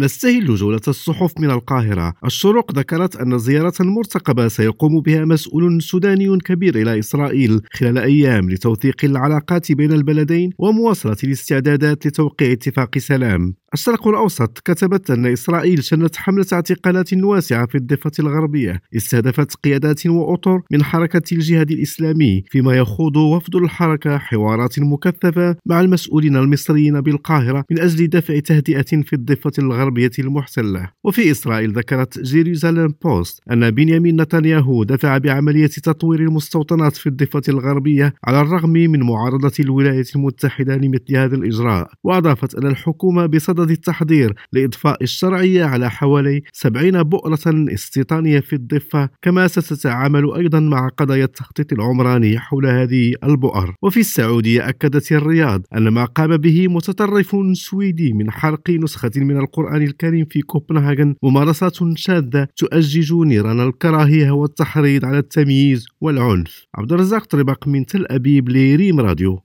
نستهل جولة الصحف من القاهرة. الشروق ذكرت أن زيارة مرتقبة سيقوم بها مسؤول سوداني كبير إلى إسرائيل خلال أيام لتوثيق العلاقات بين البلدين ومواصلة الاستعدادات لتوقيع اتفاق سلام. الشرق الأوسط كتبت أن إسرائيل شنت حملة اعتقالات واسعة في الضفة الغربية استهدفت قيادات وأطر من حركة الجهاد الإسلامي فيما يخوض وفد الحركة حوارات مكثفة مع المسؤولين المصريين بالقاهرة من أجل دفع تهدئة في الضفة الغربية المحتلة. وفي إسرائيل ذكرت جيروزاليم بوست أن بنيامين نتنياهو دفع بعملية تطوير المستوطنات في الضفة الغربية على الرغم من معارضة الولايات المتحدة لمثل هذا الإجراء وأضافت أن الحكومة بصدد بصدد التحضير لإضفاء الشرعية على حوالي 70 بؤرة استيطانية في الضفة كما ستتعامل أيضا مع قضايا التخطيط العمراني حول هذه البؤر. وفي السعودية أكدت الرياض أن ما قام به متطرف سويدي من حرق نسخة من القرآن الكريم في كوبنهاغن ممارسات شاذة تؤجج نيران الكراهية والتحريض على التمييز والعنف. عبد الرزاق طربق من تل أبيب لريم راديو.